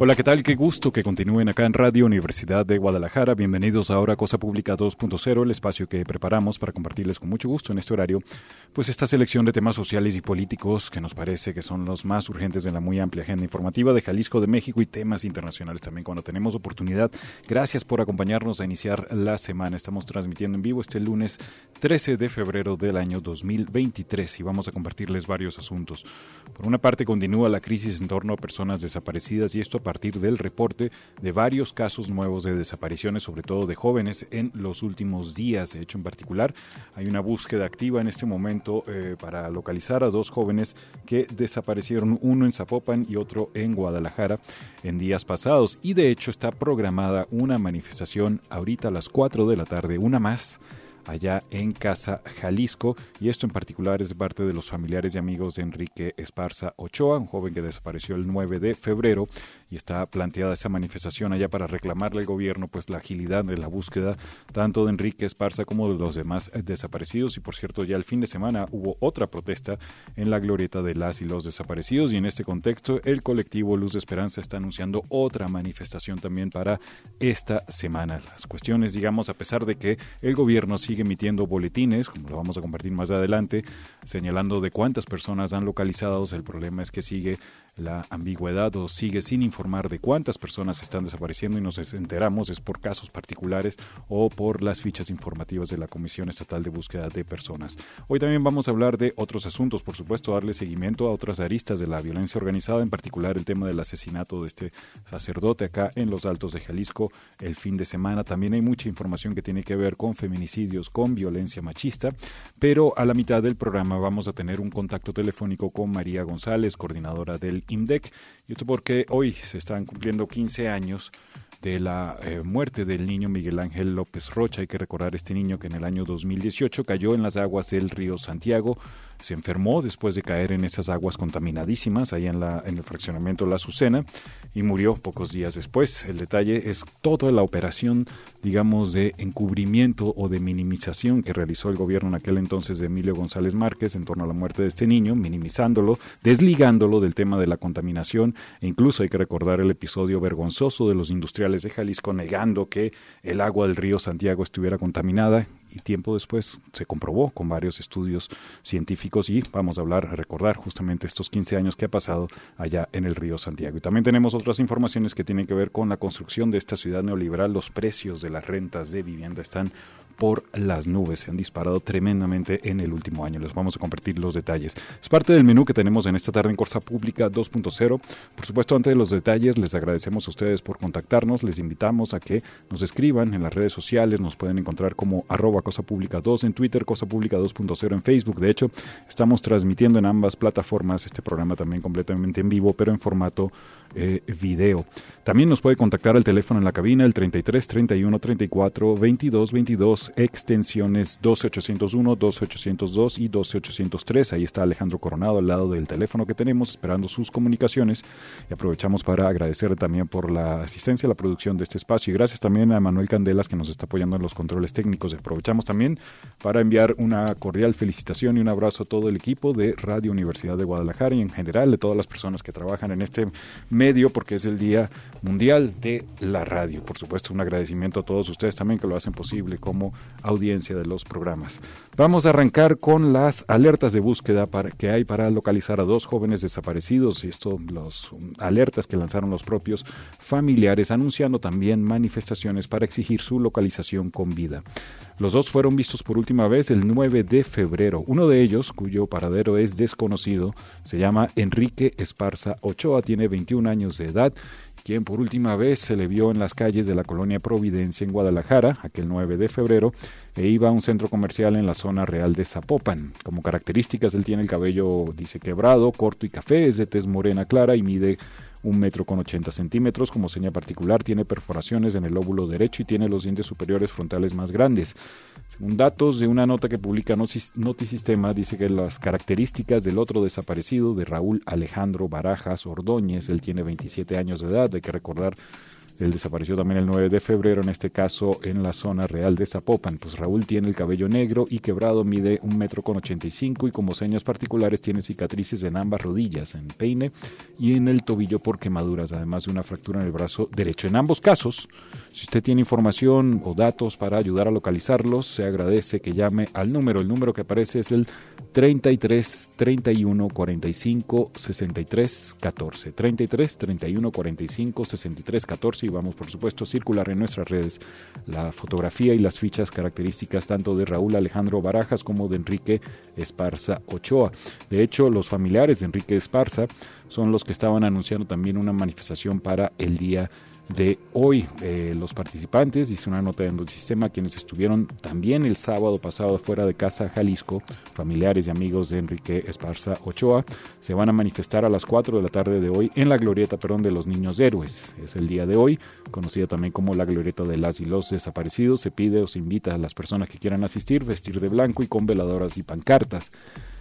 Hola, ¿qué tal? Qué gusto que continúen acá en Radio Universidad de Guadalajara. Bienvenidos ahora a Cosa Pública 2.0, el espacio que preparamos para compartirles con mucho gusto en este horario, pues esta selección de temas sociales y políticos que nos parece que son los más urgentes de la muy amplia agenda informativa de Jalisco, de México y temas internacionales también cuando tenemos oportunidad. Gracias por acompañarnos a iniciar la semana. Estamos transmitiendo en vivo este lunes 13 de febrero del año 2023 y vamos a compartirles varios asuntos. Por una parte, continúa la crisis en torno a personas desaparecidas y esto partir del reporte de varios casos nuevos de desapariciones, sobre todo de jóvenes, en los últimos días. De hecho, en particular, hay una búsqueda activa en este momento eh, para localizar a dos jóvenes que desaparecieron, uno en Zapopan y otro en Guadalajara en días pasados. Y de hecho está programada una manifestación ahorita a las 4 de la tarde, una más allá en Casa Jalisco y esto en particular es de parte de los familiares y amigos de Enrique Esparza Ochoa, un joven que desapareció el 9 de febrero y está planteada esa manifestación allá para reclamarle al gobierno pues la agilidad de la búsqueda tanto de Enrique Esparza como de los demás desaparecidos y por cierto ya el fin de semana hubo otra protesta en la glorieta de las y los desaparecidos y en este contexto el colectivo Luz de Esperanza está anunciando otra manifestación también para esta semana. Las cuestiones digamos a pesar de que el gobierno sigue emitiendo boletines, como lo vamos a compartir más adelante, señalando de cuántas personas han localizado. El problema es que sigue la ambigüedad o sigue sin informar de cuántas personas están desapareciendo y nos enteramos es por casos particulares o por las fichas informativas de la Comisión Estatal de Búsqueda de Personas. Hoy también vamos a hablar de otros asuntos, por supuesto, darle seguimiento a otras aristas de la violencia organizada, en particular el tema del asesinato de este sacerdote acá en los Altos de Jalisco el fin de semana. También hay mucha información que tiene que ver con feminicidios, con violencia machista, pero a la mitad del programa vamos a tener un contacto telefónico con María González, coordinadora del INDEC. Y esto porque hoy se están cumpliendo 15 años de la eh, muerte del niño Miguel Ángel López Rocha. Hay que recordar este niño que en el año 2018 cayó en las aguas del río Santiago, se enfermó después de caer en esas aguas contaminadísimas ahí en, la, en el fraccionamiento La Azucena y murió pocos días después. El detalle es toda la operación, digamos, de encubrimiento o de minimización que realizó el gobierno en aquel entonces de Emilio González Márquez en torno a la muerte de este niño, minimizándolo, desligándolo del tema de la contaminación e incluso hay que recordar el episodio vergonzoso de los industriales de Jalisco negando que el agua del río Santiago estuviera contaminada y tiempo después se comprobó con varios estudios científicos y vamos a hablar, a recordar justamente estos 15 años que ha pasado allá en el río Santiago. Y también tenemos otras informaciones que tienen que ver con la construcción de esta ciudad neoliberal. Los precios de las rentas de vivienda están por las nubes. Se han disparado tremendamente en el último año. Les vamos a compartir los detalles. Es parte del menú que tenemos en esta tarde en Corsa Pública 2.0. Por supuesto, antes de los detalles, les agradecemos a ustedes por contactarnos. Les invitamos a que nos escriban en las redes sociales. Nos pueden encontrar como arroba Cosa Pública 2 en Twitter, Cosa Pública 2.0 en Facebook. De hecho, estamos transmitiendo en ambas plataformas este programa también completamente en vivo, pero en formato eh, video. También nos puede contactar al teléfono en la cabina, el 33 31 34 22 22, extensiones 12801, 12802 y 12803. Ahí está Alejandro Coronado al lado del teléfono que tenemos, esperando sus comunicaciones. Y aprovechamos para agradecer también por la asistencia a la producción de este espacio. Y gracias también a Manuel Candelas que nos está apoyando en los controles técnicos. Aprovechamos también para enviar una cordial felicitación y un abrazo a todo el equipo de Radio Universidad de Guadalajara y en general de todas las personas que trabajan en este medio porque es el Día Mundial de la Radio. Por supuesto, un agradecimiento a todos ustedes también que lo hacen posible como audiencia de los programas. Vamos a arrancar con las alertas de búsqueda que hay para localizar a dos jóvenes desaparecidos y esto los alertas que lanzaron los propios familiares anunciando también manifestaciones para exigir su localización con vida. Los dos fueron vistos por última vez el 9 de febrero. Uno de ellos, cuyo paradero es desconocido, se llama Enrique Esparza Ochoa, tiene 21 años de edad quien por última vez se le vio en las calles de la colonia Providencia en Guadalajara, aquel 9 de febrero, e iba a un centro comercial en la zona real de Zapopan. Como características, él tiene el cabello, dice, quebrado, corto y café, es de tez morena clara y mide un metro con 80 centímetros. Como seña particular, tiene perforaciones en el lóbulo derecho y tiene los dientes superiores frontales más grandes. Según datos de una nota que publica Notisistema, dice que las características del otro desaparecido, de Raúl Alejandro Barajas Ordóñez, él tiene 27 años de edad, hay que recordar él desapareció también el 9 de febrero, en este caso en la zona real de Zapopan. Pues Raúl tiene el cabello negro y quebrado, mide un metro con 85 y como señas particulares tiene cicatrices en ambas rodillas, en peine y en el tobillo por quemaduras, además de una fractura en el brazo derecho. En ambos casos, si usted tiene información o datos para ayudar a localizarlos, se agradece que llame al número. El número que aparece es el 33 31 45 63 14. 33 31 45 63 14 y vamos por supuesto a circular en nuestras redes la fotografía y las fichas características tanto de Raúl Alejandro Barajas como de Enrique Esparza Ochoa. De hecho, los familiares de Enrique Esparza son los que estaban anunciando también una manifestación para el día de hoy. Eh, los participantes, dice una nota en el sistema, quienes estuvieron también el sábado pasado fuera de casa Jalisco, familiares y amigos de Enrique Esparza Ochoa, se van a manifestar a las 4 de la tarde de hoy en la glorieta perdón, de los niños héroes. Es el día de hoy, conocida también como la glorieta de las y los desaparecidos. Se pide o se invita a las personas que quieran asistir vestir de blanco y con veladoras y pancartas.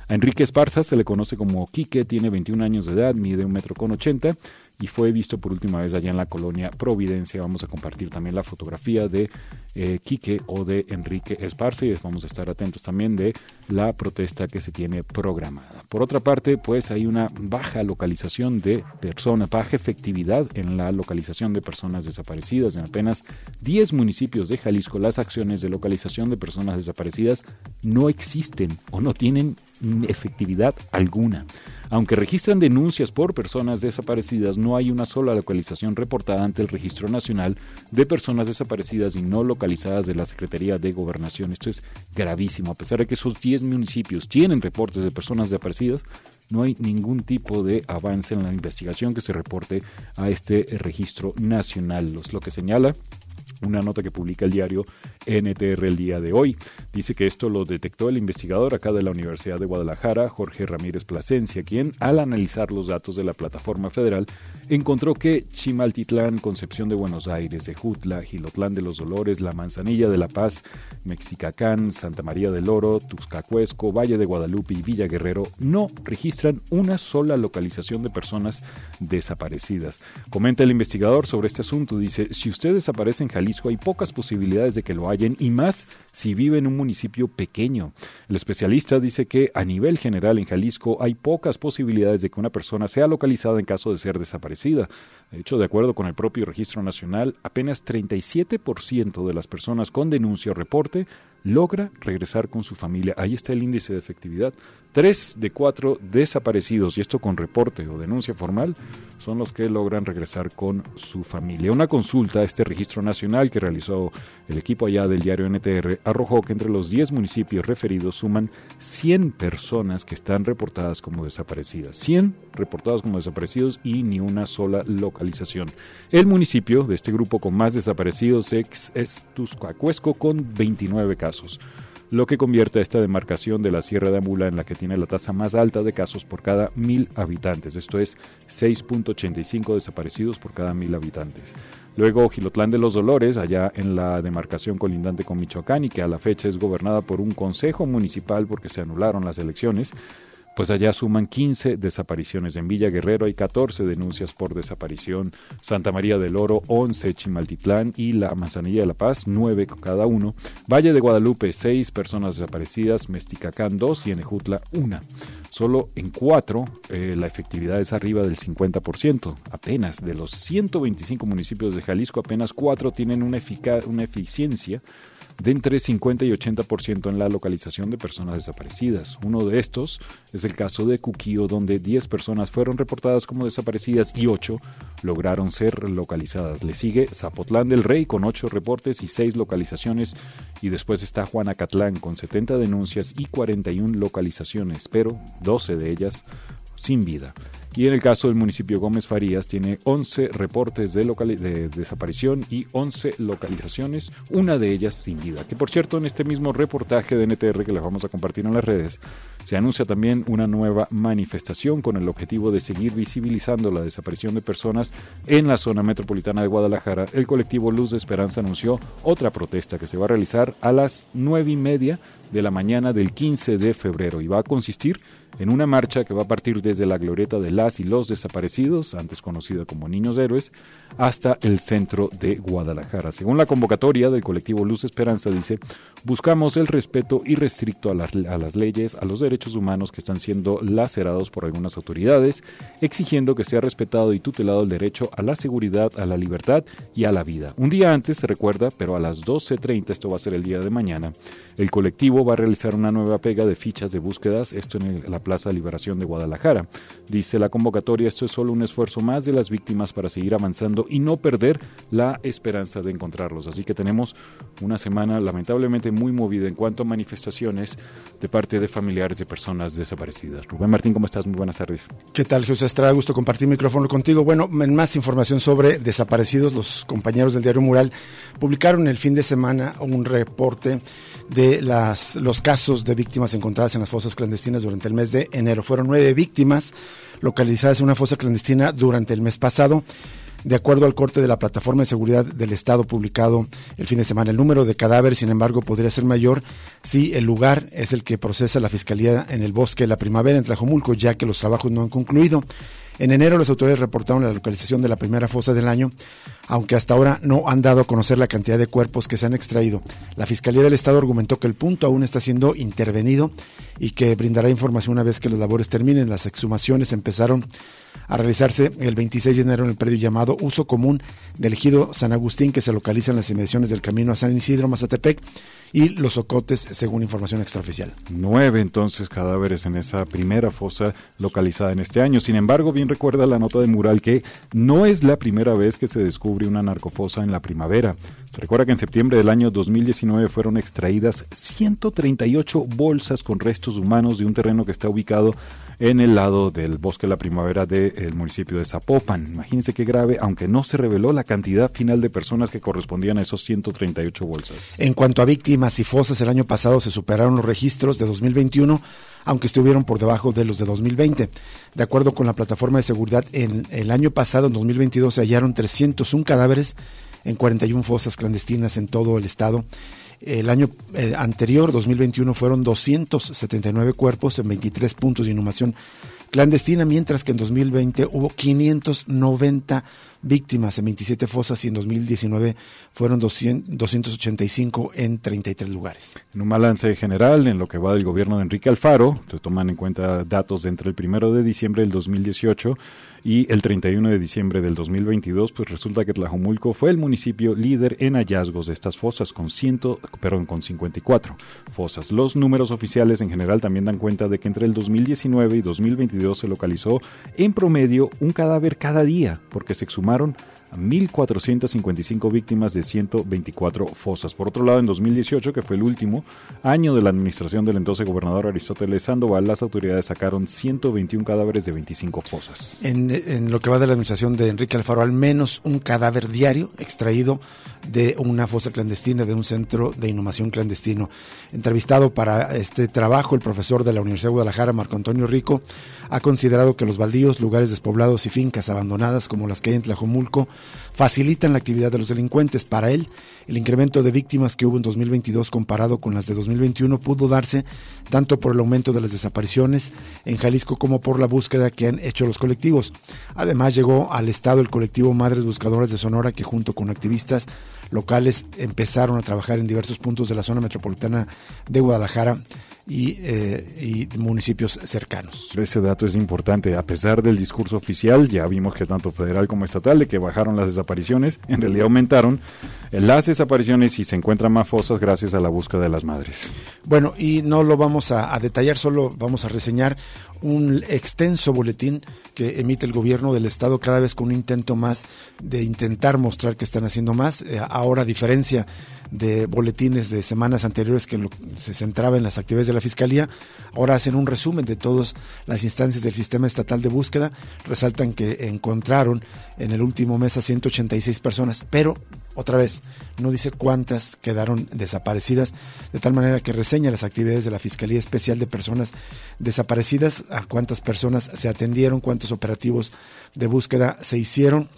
A Enrique Esparza se le conoce como Quique, tiene 21 años de edad, mide un metro con 80 y fue visto por última vez allá en la colonia Providencia. Vamos a compartir también la fotografía de eh, Quique o de Enrique Esparza y vamos a estar atentos también de la protesta que se tiene programada. Por otra parte, pues hay una baja localización de personas, baja efectividad en la localización de personas desaparecidas. En apenas 10 municipios de Jalisco las acciones de localización de personas desaparecidas no existen o no tienen efectividad alguna. Aunque registran denuncias por personas desaparecidas, no hay una sola localización reportada ante el Registro Nacional de Personas Desaparecidas y no localizadas de la Secretaría de Gobernación. Esto es gravísimo. A pesar de que esos 10 municipios tienen reportes de personas desaparecidas, no hay ningún tipo de avance en la investigación que se reporte a este registro nacional. Lo que señala una nota que publica el diario NTR el día de hoy. Dice que esto lo detectó el investigador acá de la Universidad de Guadalajara, Jorge Ramírez Plasencia, quien al analizar los datos de la plataforma federal encontró que Chimaltitlán, Concepción de Buenos Aires, Ejutla, Gilotlán de los Dolores, La Manzanilla de La Paz, Mexicacán, Santa María del Oro, Tuxcacuesco, Valle de Guadalupe y Villa Guerrero no registran una sola localización de personas desaparecidas. Comenta el investigador sobre este asunto, dice, si usted desaparece en hay pocas posibilidades de que lo hallen y más si vive en un municipio pequeño. El especialista dice que a nivel general en Jalisco hay pocas posibilidades de que una persona sea localizada en caso de ser desaparecida. De hecho, de acuerdo con el propio Registro Nacional, apenas 37% de las personas con denuncia o reporte logra regresar con su familia. Ahí está el índice de efectividad. Tres de cuatro desaparecidos, y esto con reporte o denuncia formal, son los que logran regresar con su familia. Una consulta a este registro nacional que realizó el equipo allá del diario NTR arrojó que entre los 10 municipios referidos suman 100 personas que están reportadas como desaparecidas. 100 reportadas como desaparecidos y ni una sola localización. El municipio de este grupo con más desaparecidos es, es Tuscacuesco con 29 casos lo que convierte a esta demarcación de la Sierra de Amula en la que tiene la tasa más alta de casos por cada mil habitantes, esto es 6.85 desaparecidos por cada mil habitantes. Luego Gilotlán de los Dolores, allá en la demarcación colindante con Michoacán y que a la fecha es gobernada por un consejo municipal porque se anularon las elecciones, pues allá suman 15 desapariciones. En Villa Guerrero hay 14 denuncias por desaparición. Santa María del Oro, 11. Chimaltitlán y la Manzanilla de la Paz, 9 cada uno. Valle de Guadalupe, 6 personas desaparecidas. Mesticacán, 2 y en Ejutla, 1. Solo en 4 eh, la efectividad es arriba del 50%. Apenas de los 125 municipios de Jalisco, apenas 4 tienen una, una eficiencia de entre 50 y 80% en la localización de personas desaparecidas. Uno de estos es el caso de Cuquío, donde 10 personas fueron reportadas como desaparecidas y 8 lograron ser localizadas. Le sigue Zapotlán del Rey con 8 reportes y 6 localizaciones y después está Juanacatlán con 70 denuncias y 41 localizaciones, pero 12 de ellas sin vida. Y en el caso del municipio Gómez Farías tiene 11 reportes de, de desaparición y 11 localizaciones, una de ellas sin vida. Que por cierto, en este mismo reportaje de NTR que les vamos a compartir en las redes, se anuncia también una nueva manifestación con el objetivo de seguir visibilizando la desaparición de personas en la zona metropolitana de Guadalajara. El colectivo Luz de Esperanza anunció otra protesta que se va a realizar a las nueve y media de la mañana del 15 de febrero y va a consistir en una marcha que va a partir desde la glorieta de las y los desaparecidos, antes conocida como Niños Héroes, hasta el centro de Guadalajara. Según la convocatoria del colectivo Luz Esperanza, dice, buscamos el respeto irrestricto a las, a las leyes, a los derechos humanos que están siendo lacerados por algunas autoridades, exigiendo que sea respetado y tutelado el derecho a la seguridad, a la libertad y a la vida. Un día antes, se recuerda, pero a las 12.30, esto va a ser el día de mañana, el colectivo va a realizar una nueva pega de fichas de búsquedas, esto en la Plaza Liberación de Guadalajara. Dice la convocatoria, esto es solo un esfuerzo más de las víctimas para seguir avanzando y no perder la esperanza de encontrarlos. Así que tenemos una semana lamentablemente muy movida en cuanto a manifestaciones de parte de familiares de personas desaparecidas. Rubén Martín, ¿cómo estás? Muy buenas tardes. ¿Qué tal, José Estrada? Gusto compartir micrófono contigo. Bueno, en más información sobre desaparecidos, los compañeros del diario Mural publicaron el fin de semana un reporte de las, los casos de víctimas encontradas en las fosas clandestinas durante el mes de enero. Fueron nueve víctimas localizadas en una fosa clandestina durante el mes pasado. De acuerdo al corte de la Plataforma de Seguridad del Estado publicado el fin de semana, el número de cadáveres, sin embargo, podría ser mayor si el lugar es el que procesa la Fiscalía en el bosque de la primavera en Tlajomulco, ya que los trabajos no han concluido. En enero las autoridades reportaron la localización de la primera fosa del año, aunque hasta ahora no han dado a conocer la cantidad de cuerpos que se han extraído. La Fiscalía del Estado argumentó que el punto aún está siendo intervenido y que brindará información una vez que las labores terminen. Las exhumaciones empezaron a realizarse el 26 de enero en el predio llamado Uso Común del Ejido San Agustín, que se localiza en las inmediaciones del camino a San Isidro, Mazatepec, y los ocotes, según información extraoficial. Nueve entonces cadáveres en esa primera fosa localizada en este año. Sin embargo, bien recuerda la nota de Mural que no es la primera vez que se descubre una narcofosa en la primavera. Recuerda que en septiembre del año 2019 fueron extraídas 138 bolsas con restos humanos de un terreno que está ubicado en el lado del bosque de la primavera del municipio de Zapopan. Imagínense qué grave, aunque no se reveló la cantidad final de personas que correspondían a esos 138 bolsas. En cuanto a víctimas y fosas, el año pasado se superaron los registros de 2021 aunque estuvieron por debajo de los de 2020. De acuerdo con la plataforma de seguridad, en el año pasado, en 2022, se hallaron 301 cadáveres en 41 fosas clandestinas en todo el estado. El año eh, anterior, 2021, fueron 279 cuerpos en 23 puntos de inhumación clandestina, mientras que en 2020 hubo 590 víctimas en 27 fosas y en 2019 fueron 285 en 33 lugares. En un balance general, en lo que va del gobierno de Enrique Alfaro, se toman en cuenta datos de entre el primero de diciembre del 2018 y el 31 de diciembre del 2022, pues resulta que Tlajomulco fue el municipio líder en hallazgos de estas fosas con ciento, perdón, con 54 fosas. Los números oficiales en general también dan cuenta de que entre el 2019 y 2022 se localizó en promedio un cadáver cada día, porque se exhumó a 1.455 víctimas de 124 fosas. Por otro lado, en 2018, que fue el último año de la administración del entonces gobernador Aristóteles Sandoval, las autoridades sacaron 121 cadáveres de 25 fosas. En lo que va de la administración de Enrique Alfaro, al menos un cadáver diario extraído de una fosa clandestina, de un centro de inhumación clandestino. Entrevistado para este trabajo, el profesor de la Universidad de Guadalajara, Marco Antonio Rico, ha considerado que los baldíos, lugares despoblados y fincas abandonadas como las que hay en Tlajomulco facilitan la actividad de los delincuentes. Para él, el incremento de víctimas que hubo en 2022 comparado con las de 2021 pudo darse tanto por el aumento de las desapariciones en Jalisco como por la búsqueda que han hecho los colectivos. Además, llegó al Estado el colectivo Madres Buscadoras de Sonora que junto con activistas locales empezaron a trabajar en diversos puntos de la zona metropolitana de Guadalajara y, eh, municipios cercanos. Ese dato es importante. A pesar del discurso oficial, ya vimos que tanto federal como estatal, de que bajaron las desapariciones, en realidad aumentaron. las desapariciones y se encuentran más fosas gracias a la búsqueda de las madres. Bueno, y no lo vamos a, a detallar, solo vamos a reseñar un extenso boletín que emite el gobierno del estado cada vez con un intento más de intentar mostrar que están haciendo más. Eh, ahora, a diferencia de boletines de semanas anteriores que se centraba en las actividades de la Fiscalía, ahora hacen un resumen de todas las instancias del sistema estatal de búsqueda, resaltan que encontraron en el último mes a 186 personas, pero otra vez, no dice cuántas quedaron desaparecidas, de tal manera que reseña las actividades de la Fiscalía Especial de Personas Desaparecidas, a cuántas personas se atendieron, cuántos operativos de búsqueda se hicieron,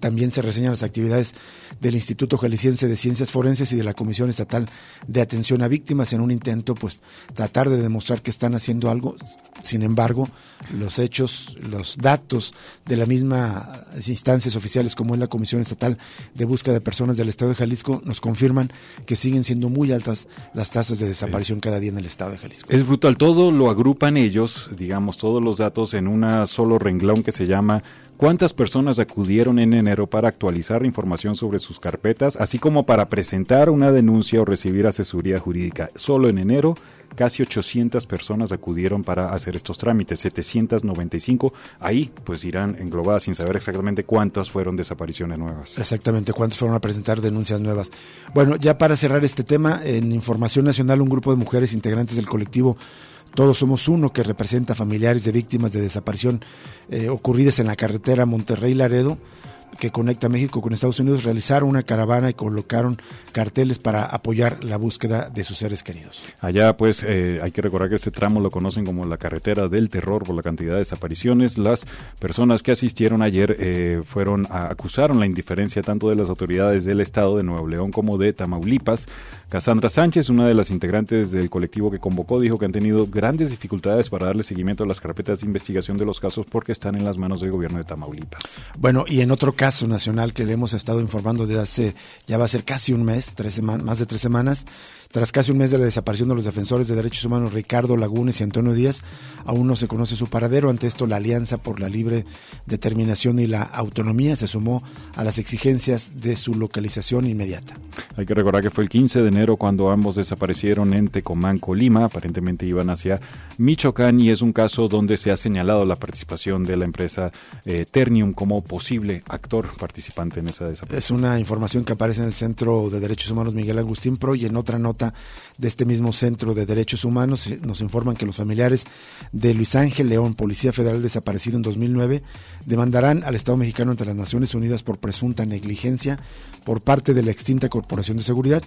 también se reseñan las actividades del Instituto Jalisciense de Ciencias Forenses y de la Comisión Estatal de Atención a Víctimas en un intento, pues, tratar de demostrar que están haciendo algo. Sin embargo, los hechos, los datos de las mismas instancias oficiales como es la Comisión Estatal de Búsqueda de Personas del Estado de Jalisco nos confirman que siguen siendo muy altas las tasas de desaparición cada día en el Estado de Jalisco. Es brutal, todo lo agrupan ellos, digamos, todos los datos en una solo renglón que se llama cuántas personas acudieron en enero para actualizar información sobre sus carpetas, así como para presentar una denuncia o recibir asesoría jurídica. Solo en enero, casi 800 personas acudieron para hacer estos trámites, 795. Ahí, pues irán englobadas sin saber exactamente cuántas fueron desapariciones nuevas. Exactamente, cuántos fueron a presentar denuncias nuevas. Bueno, ya para cerrar este tema, en Información Nacional, un grupo de mujeres integrantes del colectivo todos somos uno que representa familiares de víctimas de desaparición eh, ocurridas en la carretera Monterrey-Laredo que conecta México con Estados Unidos realizaron una caravana y colocaron carteles para apoyar la búsqueda de sus seres queridos. Allá pues eh, hay que recordar que este tramo lo conocen como la carretera del terror por la cantidad de desapariciones. Las personas que asistieron ayer eh, fueron a, acusaron la indiferencia tanto de las autoridades del estado de Nuevo León como de Tamaulipas. Cassandra Sánchez, una de las integrantes del colectivo que convocó, dijo que han tenido grandes dificultades para darle seguimiento a las carpetas de investigación de los casos porque están en las manos del gobierno de Tamaulipas. Bueno, y en otro caso nacional que le hemos estado informando desde hace, ya va a ser casi un mes, tres semanas, más de tres semanas, tras casi un mes de la desaparición de los defensores de derechos humanos Ricardo Lagunes y Antonio Díaz, aún no se conoce su paradero. Ante esto, la Alianza por la Libre Determinación y la Autonomía se sumó a las exigencias de su localización inmediata. Hay que recordar que fue el 15 de cuando ambos desaparecieron en Tecomán, Colima. Aparentemente iban hacia Michoacán y es un caso donde se ha señalado la participación de la empresa eh, Ternium como posible actor participante en esa desaparición. Es una información que aparece en el Centro de Derechos Humanos Miguel Agustín Pro y en otra nota de este mismo Centro de Derechos Humanos nos informan que los familiares de Luis Ángel León, policía federal desaparecido en 2009, demandarán al Estado mexicano ante las Naciones Unidas por presunta negligencia por parte de la extinta Corporación de Seguridad.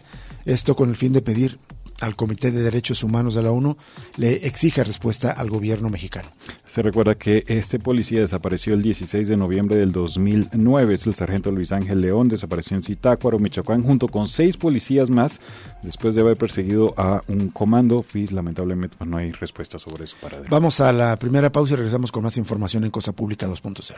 Esto con el fin de pedir al Comité de Derechos Humanos de la ONU le exige respuesta al gobierno mexicano. Se recuerda que este policía desapareció el 16 de noviembre del 2009. Es el sargento Luis Ángel León, desapareció en Zitácuaro, Michoacán, junto con seis policías más, después de haber perseguido a un comando. Y lamentablemente pues, no hay respuesta sobre eso para Vamos a la primera pausa y regresamos con más información en Cosa Pública 2.0.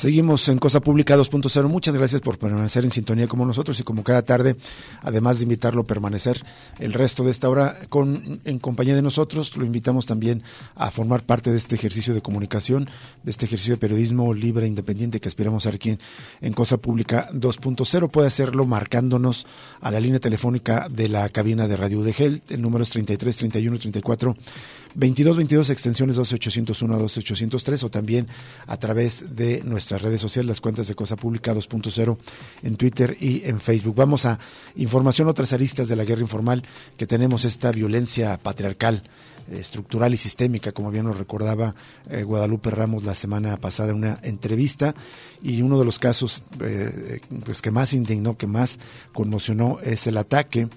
Seguimos en Cosa Pública 2.0. Muchas gracias por permanecer en sintonía como nosotros y como cada tarde, además de invitarlo a permanecer el resto de esta hora con, en compañía de nosotros, lo invitamos también a formar parte de este ejercicio de comunicación, de este ejercicio de periodismo libre e independiente que aspiramos a hacer aquí en, Cosa Pública 2.0. Puede hacerlo marcándonos a la línea telefónica de la cabina de Radio UDG. El número es 33 31 34 22 22 extensiones 12801 a 12803 o también a través de nuestra nuestras redes sociales, las cuentas de Cosa Pública 2.0 en Twitter y en Facebook. Vamos a información, otras aristas de la guerra informal que tenemos esta violencia patriarcal estructural y sistémica, como bien nos recordaba eh, Guadalupe Ramos la semana pasada en una entrevista. Y uno de los casos eh, pues que más indignó, que más conmocionó, es el ataque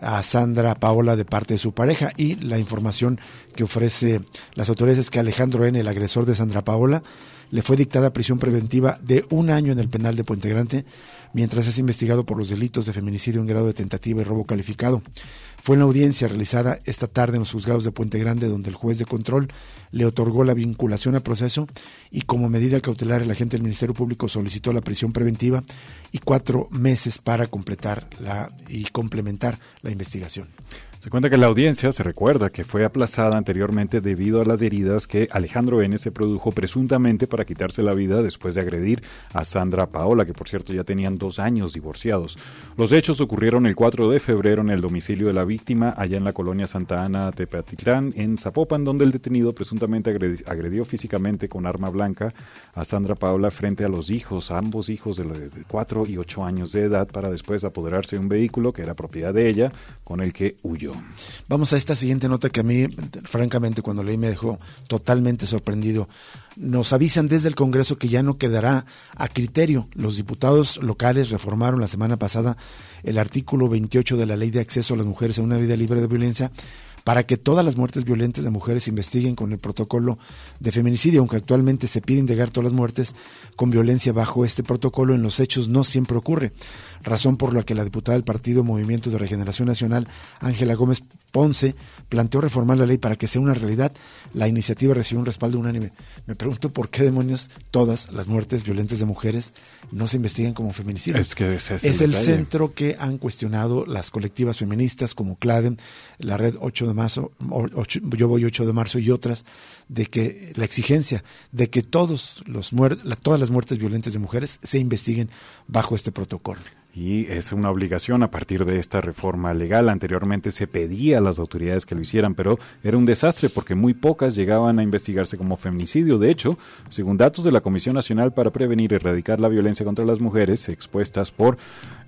a Sandra Paola de parte de su pareja y la información que ofrece las autoridades es que Alejandro N., el agresor de Sandra Paola, le fue dictada prisión preventiva de un año en el penal de Puente Grande mientras es investigado por los delitos de feminicidio en grado de tentativa y robo calificado. Fue en la audiencia realizada esta tarde en los juzgados de Puente Grande donde el juez de control le otorgó la vinculación a proceso y como medida cautelar el agente del Ministerio Público solicitó la prisión preventiva y cuatro meses para completar la y complementar la investigación. Se cuenta que la audiencia se recuerda que fue aplazada anteriormente debido a las heridas que Alejandro N. se produjo presuntamente para quitarse la vida después de agredir a Sandra Paola, que por cierto ya tenían dos años divorciados. Los hechos ocurrieron el 4 de febrero en el domicilio de la víctima, allá en la colonia Santa Ana Tepatitlán, en Zapopan, donde el detenido presuntamente agredió físicamente con arma blanca a Sandra Paola frente a los hijos, ambos hijos de 4 y 8 años de edad, para después apoderarse de un vehículo que era propiedad de ella, con el que huyó. Vamos a esta siguiente nota que a mí, francamente, cuando leí me dejó totalmente sorprendido. Nos avisan desde el Congreso que ya no quedará a criterio. Los diputados locales reformaron la semana pasada el artículo 28 de la Ley de Acceso a las Mujeres a una Vida Libre de Violencia para que todas las muertes violentas de mujeres se investiguen con el protocolo de feminicidio, aunque actualmente se pide indagar todas las muertes con violencia bajo este protocolo, en los hechos no siempre ocurre, razón por la que la diputada del Partido Movimiento de Regeneración Nacional, Ángela Gómez Ponce, planteó reformar la ley para que sea una realidad. La iniciativa recibió un respaldo unánime. Me pregunto por qué demonios todas las muertes violentas de mujeres no se investigan como feminicidio. Es, que es, el, centro que han cuestionado las colectivas feministas como CLADEN, la Red 8 de marzo, yo voy 8 de marzo y otras, de que la exigencia de que todos los todas las muertes violentas de mujeres se investiguen bajo este protocolo y es una obligación a partir de esta reforma legal. Anteriormente se pedía a las autoridades que lo hicieran, pero era un desastre porque muy pocas llegaban a investigarse como feminicidio. De hecho, según datos de la Comisión Nacional para Prevenir y Erradicar la Violencia contra las Mujeres, expuestas por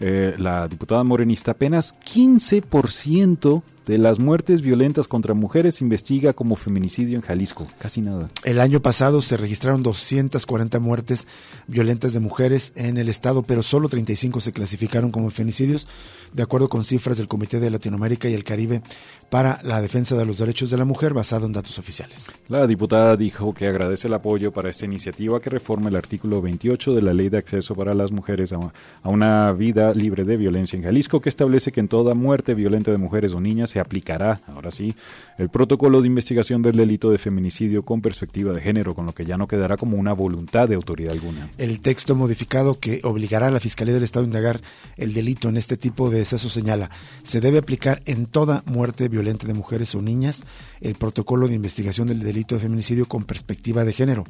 eh, la diputada morenista, apenas 15% de las muertes violentas contra mujeres se investiga como feminicidio en Jalisco, casi nada. El año pasado se registraron 240 muertes violentas de mujeres en el estado, pero solo 35 se clasificaron como feminicidios, de acuerdo con cifras del Comité de Latinoamérica y el Caribe para la defensa de los derechos de la mujer basado en datos oficiales. La diputada dijo que agradece el apoyo para esta iniciativa que reforma el artículo 28 de la Ley de Acceso para las Mujeres a, a una vida libre de violencia en Jalisco, que establece que en toda muerte violenta de mujeres o niñas se aplicará, ahora sí, el protocolo de investigación del delito de feminicidio con perspectiva de género, con lo que ya no quedará como una voluntad de autoridad alguna. El texto modificado que obligará a la Fiscalía del Estado a indagar el delito en este tipo de exceso señala, se debe aplicar en toda muerte violenta de mujeres o niñas el protocolo de investigación del delito de feminicidio con perspectiva de género.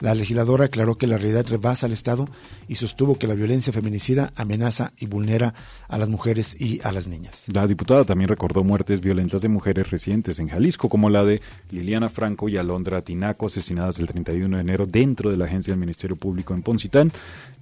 La legisladora aclaró que la realidad rebasa al Estado y sostuvo que la violencia feminicida amenaza y vulnera a las mujeres y a las niñas. La diputada también recordó muertes violentas de mujeres recientes en Jalisco, como la de Liliana Franco y Alondra Tinaco, asesinadas el 31 de enero dentro de la agencia del Ministerio Público en Poncitlán,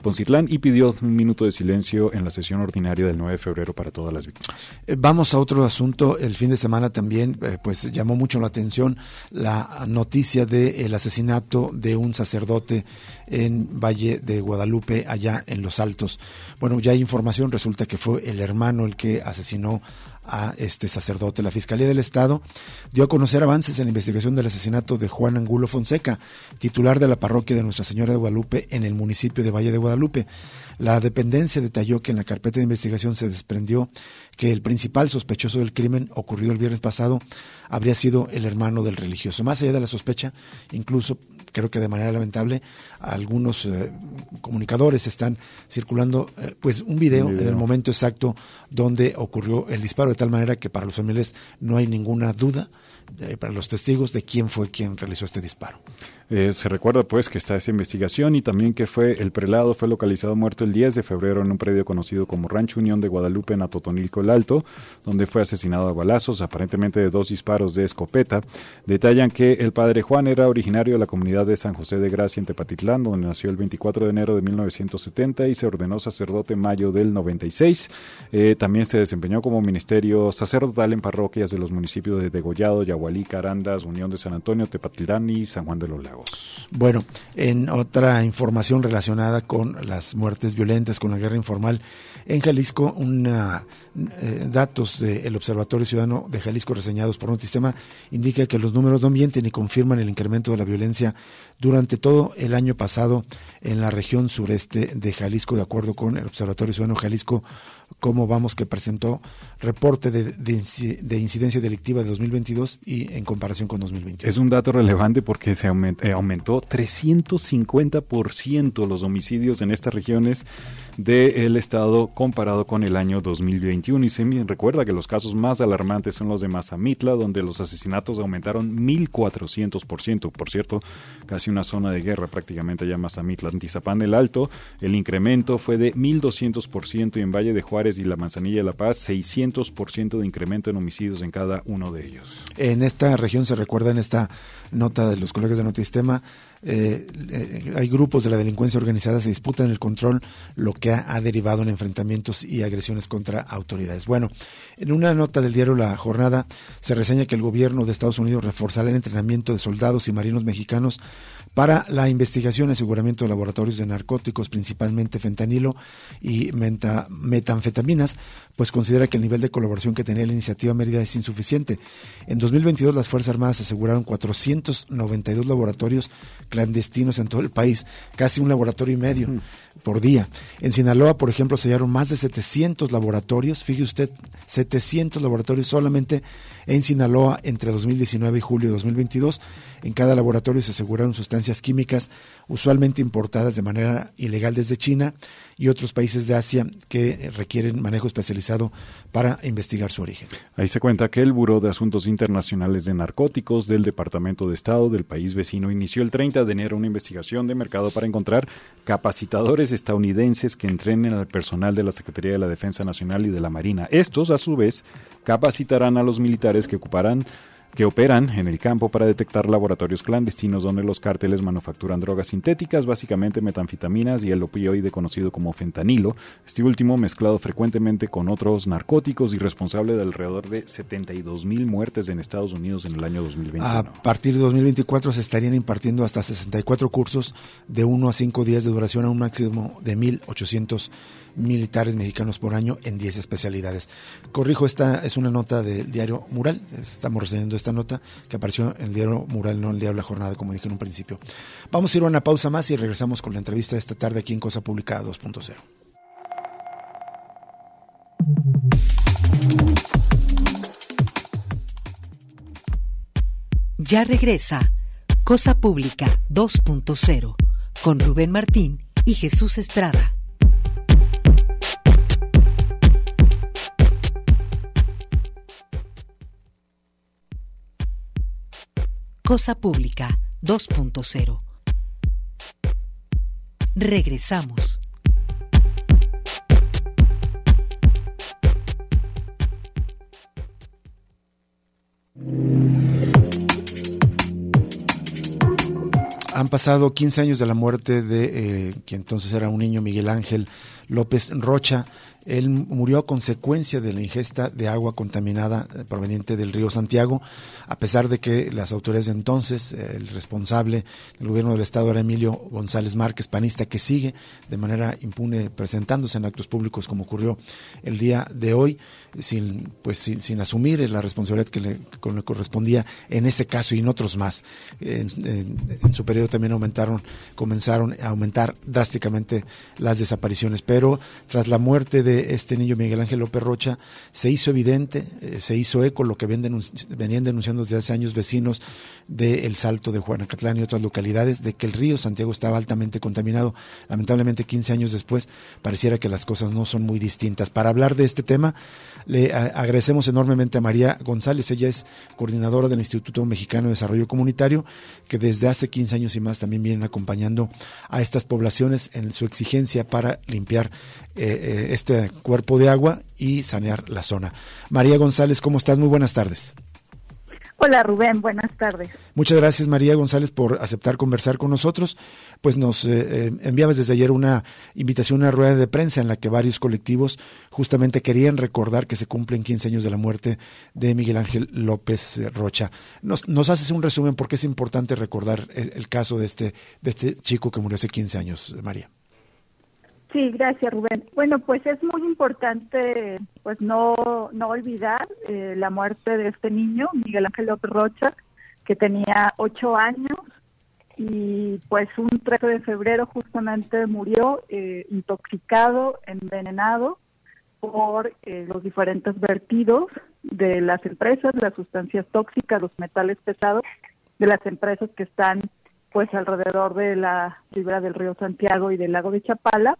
Poncitlán y pidió un minuto de silencio en la sesión ordinaria del 9 de febrero para todas las víctimas. Eh, vamos a otro asunto. El fin de semana también eh, pues llamó mucho la atención la noticia del asesinato de un sacerdote en Valle de Guadalupe, allá en Los Altos. Bueno, ya hay información, resulta que fue el hermano el que asesinó a este sacerdote. La Fiscalía del Estado dio a conocer avances en la investigación del asesinato de Juan Angulo Fonseca, titular de la parroquia de Nuestra Señora de Guadalupe en el municipio de Valle de Guadalupe. La dependencia detalló que en la carpeta de investigación se desprendió que el principal sospechoso del crimen ocurrido el viernes pasado habría sido el hermano del religioso. Más allá de la sospecha, incluso creo que de manera lamentable, algunos eh, comunicadores están circulando eh, pues un video, en el momento exacto donde ocurrió el disparo. De tal manera que para los familiares no hay ninguna duda, para los testigos, de quién fue quien realizó este disparo. Eh, se recuerda pues que está esa investigación y también que fue el prelado fue localizado muerto el 10 de febrero en un predio conocido como Rancho Unión de Guadalupe en Atotonilco el Alto, donde fue asesinado a balazos, aparentemente de dos disparos de escopeta. Detallan que el padre Juan era originario de la comunidad de San José de Gracia en Tepatitlán, donde nació el 24 de enero de 1970 y se ordenó sacerdote en mayo del 96. Eh, también se desempeñó como ministerio sacerdotal en parroquias de los municipios de Degollado, Yagualí, Carandas, Unión de San Antonio, Tepatitlán y San Juan de los Lagos. Bueno, en otra información relacionada con las muertes violentas, con la guerra informal, en Jalisco, eh, datos del Observatorio Ciudadano de Jalisco reseñados por un sistema indica que los números no mienten y confirman el incremento de la violencia durante todo el año pasado en la región sureste de Jalisco, de acuerdo con el Observatorio Ciudadano Jalisco cómo vamos que presentó reporte de, de, incidencia delictiva de 2022 y en comparación con 2021. Es un dato relevante porque se aumentó, eh, aumentó 350% los homicidios en estas regiones del estado comparado con el año 2021. Y se recuerda que los casos más alarmantes son los de Mazamitla, donde los asesinatos aumentaron 1.400%. Por cierto, casi una zona de guerra prácticamente allá Mazamitla. Antizapán del Alto, el incremento fue de 1.200% y en Valle de Juárez y la Manzanilla de la Paz, 600% de incremento en homicidios en cada uno de ellos. En esta región se recuerda en esta nota de los colegas de Notistema, eh, eh, hay grupos de la delincuencia organizada se disputan el control, lo que ha, derivado en enfrentamientos y agresiones contra autoridades. Bueno, en una nota del diario La Jornada se reseña que el gobierno de Estados Unidos reforzará el entrenamiento de soldados y marinos mexicanos para la investigación y aseguramiento de laboratorios de narcóticos, principalmente fentanilo y metanfetaminas, pues considera que el nivel de colaboración que tenía la iniciativa Mérida es insuficiente. En 2022 las Fuerzas Armadas aseguraron 492 laboratorios clandestinos en todo el país, casi un laboratorio y medio por día. En Sinaloa, por ejemplo, se hallaron más de 700 laboratorios, fíjese usted, 700 laboratorios solamente en Sinaloa entre 2019 y julio de 2022. En cada laboratorio se aseguraron sustancias químicas usualmente importadas de manera ilegal desde China y otros países de Asia que requieren manejo especializado para investigar su origen. Ahí se cuenta que el Buró de Asuntos Internacionales de Narcóticos del Departamento de Estado del país vecino inició el 30 de enero una investigación de mercado para encontrar capacitadores estadounidenses que entrenen al personal de la Secretaría de la Defensa Nacional y de la Marina. Estos, a su vez, capacitarán a los militares que ocuparán que operan en el campo para detectar laboratorios clandestinos donde los cárteles manufacturan drogas sintéticas, básicamente metanfetaminas y el opioide conocido como fentanilo, este último mezclado frecuentemente con otros narcóticos y responsable de alrededor de 72 mil muertes en Estados Unidos en el año 2021. A partir de 2024 se estarían impartiendo hasta 64 cursos de 1 a 5 días de duración a un máximo de 1.800 militares mexicanos por año en 10 especialidades. Corrijo, esta es una nota del diario Mural, estamos reseñando esta nota que apareció en el diario Mural, no en el diario La Jornada, como dije en un principio. Vamos a ir a una pausa más y regresamos con la entrevista de esta tarde aquí en Cosa Publicada 2.0. Ya regresa Cosa Pública 2.0 con Rubén Martín y Jesús Estrada. Cosa Pública 2.0. Regresamos. Han pasado 15 años de la muerte de eh, quien entonces era un niño Miguel Ángel López Rocha, él murió a consecuencia de la ingesta de agua contaminada eh, proveniente del río Santiago, a pesar de que las autoridades de entonces, eh, el responsable del gobierno del estado era Emilio González Márquez, panista, que sigue de manera impune presentándose en actos públicos como ocurrió el día de hoy, sin, pues, sin, asumir la responsabilidad que le, correspondía en ese caso y en otros más. En, su periodo también aumentaron, comenzaron a aumentar drásticamente las desapariciones pero tras la muerte de este niño Miguel Ángel López Rocha, se hizo evidente, eh, se hizo eco lo que venían denunciando desde hace años vecinos del El Salto de Juanacatlán y otras localidades, de que el río Santiago estaba altamente contaminado. Lamentablemente, 15 años después, pareciera que las cosas no son muy distintas. Para hablar de este tema, le agradecemos enormemente a María González, ella es coordinadora del Instituto Mexicano de Desarrollo Comunitario, que desde hace 15 años y más también vienen acompañando a estas poblaciones en su exigencia para limpiar eh, eh, cuerpo de agua y sanear la zona. María González, ¿cómo estás? Muy buenas tardes. Hola Rubén, buenas tardes. Muchas gracias María González por aceptar conversar con nosotros. Pues nos eh, enviabas desde ayer una invitación a una rueda de prensa en la que varios colectivos justamente querían recordar que se cumplen 15 años de la muerte de Miguel Ángel López Rocha. Nos, nos haces un resumen porque es importante recordar el, el caso de este, de este chico que murió hace 15 años, María. Sí, gracias Rubén. Bueno, pues es muy importante pues no, no olvidar eh, la muerte de este niño, Miguel Ángel López Rocha, que tenía ocho años y pues un 13 de febrero justamente murió eh, intoxicado, envenenado por eh, los diferentes vertidos de las empresas, las sustancias tóxicas, los metales pesados de las empresas que están pues alrededor de la ribera del río Santiago y del lago de Chapala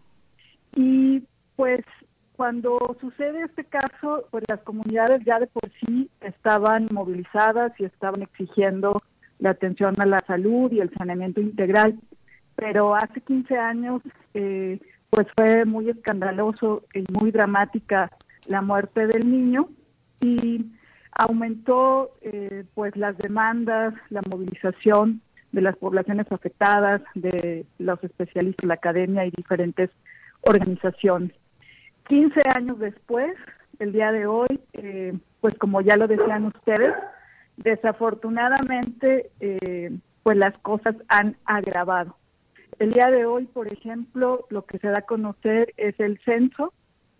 y pues cuando sucede este caso, pues las comunidades ya de por sí estaban movilizadas y estaban exigiendo la atención a la salud y el saneamiento integral. Pero hace 15 años, eh, pues fue muy escandaloso y muy dramática la muerte del niño y aumentó eh, pues las demandas, la movilización de las poblaciones afectadas, de los especialistas, la academia y diferentes organización. 15 años después, el día de hoy, eh, pues como ya lo decían ustedes, desafortunadamente, eh, pues las cosas han agravado. El día de hoy, por ejemplo, lo que se da a conocer es el censo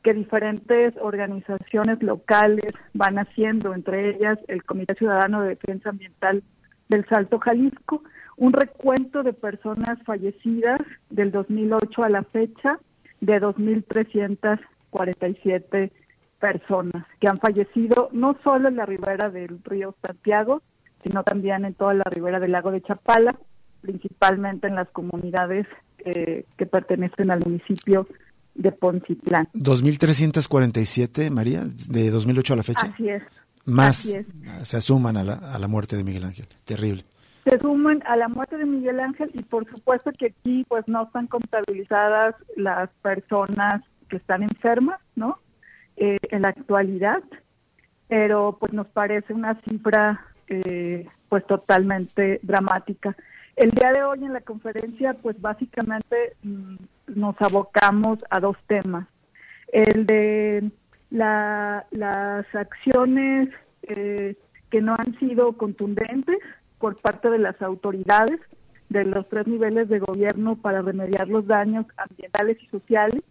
que diferentes organizaciones locales van haciendo, entre ellas el Comité Ciudadano de Defensa Ambiental del Salto Jalisco, un recuento de personas fallecidas del 2008 a la fecha de 2.347 personas que han fallecido no solo en la ribera del río Santiago, sino también en toda la ribera del lago de Chapala, principalmente en las comunidades eh, que pertenecen al municipio de Poncitlán. 2.347, María, de 2008 a la fecha. Así es. Más se asuman a la, a la muerte de Miguel Ángel. Terrible se suman a la muerte de Miguel Ángel y por supuesto que aquí pues no están contabilizadas las personas que están enfermas, ¿no? Eh, en la actualidad, pero pues nos parece una cifra eh, pues totalmente dramática. El día de hoy en la conferencia pues básicamente mm, nos abocamos a dos temas. El de la, las acciones eh, que no han sido contundentes, por parte de las autoridades de los tres niveles de gobierno para remediar los daños ambientales y sociales,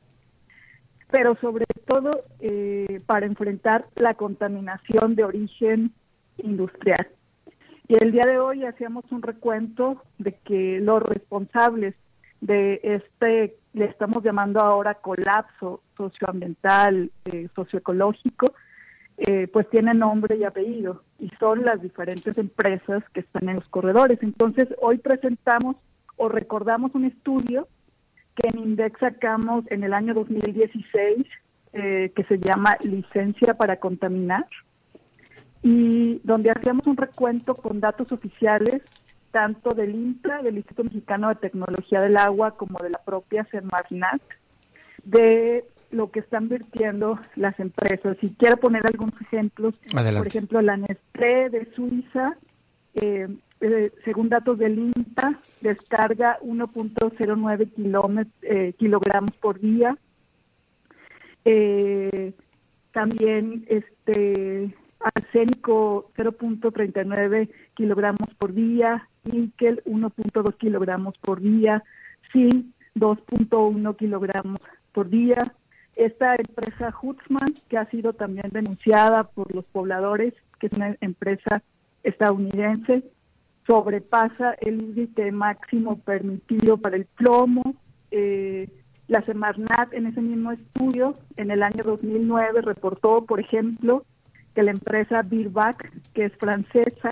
pero sobre todo eh, para enfrentar la contaminación de origen industrial. Y el día de hoy hacíamos un recuento de que los responsables de este, le estamos llamando ahora colapso socioambiental, eh, socioecológico, eh, pues tiene nombre y apellido y son las diferentes empresas que están en los corredores. Entonces, hoy presentamos o recordamos un estudio que en INDEX sacamos en el año 2016 eh, que se llama Licencia para Contaminar y donde hacíamos un recuento con datos oficiales tanto del INTRA, del Instituto Mexicano de Tecnología del Agua, como de la propia Semarnat, de lo que están virtiendo las empresas. Y quiero poner algunos ejemplos. Por ejemplo, la Nestlé de Suiza, eh, eh, según datos del INTA, descarga 1.09 eh, kilogramos por día. también este arsénico 0.39 kilogramos por día, níquel 1.2 kilogramos por día, zinc 2.1 kilogramos por día, esta empresa Hutzman, que ha sido también denunciada por los pobladores, que es una empresa estadounidense, sobrepasa el límite máximo permitido para el plomo, eh, La Semarnat en ese mismo estudio, en el año 2009, reportó, por ejemplo, que la empresa Birbac, que es francesa,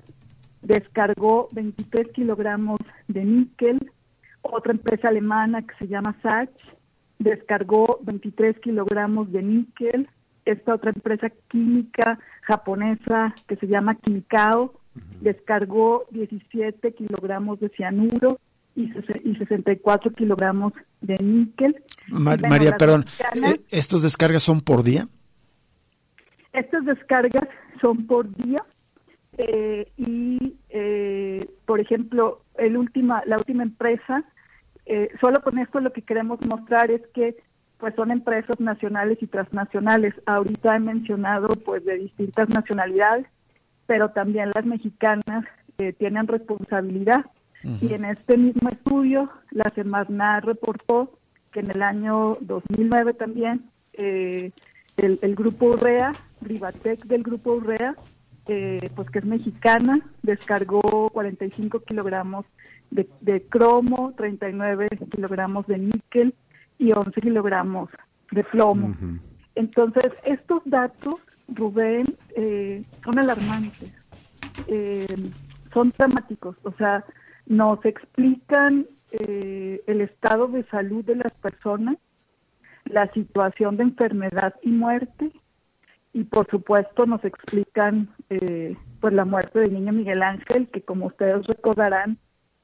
descargó 23 kilogramos de níquel. Otra empresa alemana que se llama Sach descargó 23 kilogramos de níquel. Esta otra empresa química japonesa que se llama Kimikao descargó 17 kilogramos de cianuro y, y 64 kilogramos de níquel. María, perdón, ¿estos ¿estos descargas son por día? Estas descargas son por día eh, y, eh, por ejemplo, el última, la última empresa, eh, solo con esto lo que queremos mostrar es que pues son empresas nacionales y transnacionales. Ahorita he mencionado pues de distintas nacionalidades, pero también las mexicanas tienen responsabilidad. Y en este mismo estudio, la Semarnat reportó que en el año 2009 también el, el, grupo Urrea, Rivatec del grupo Urrea, eh, pues que es mexicana, descargó 45 kilogramos de, cromo, 39 kilogramos de níquel y 11 kilogramos de plomo. Entonces, estos datos, Rubén, eh, son alarmantes, eh, son dramáticos, o sea, nos explican el estado de salud de las personas, la situación de enfermedad y muerte, y por supuesto nos explican eh, pues la muerte del niño Miguel Ángel, que como ustedes recordarán,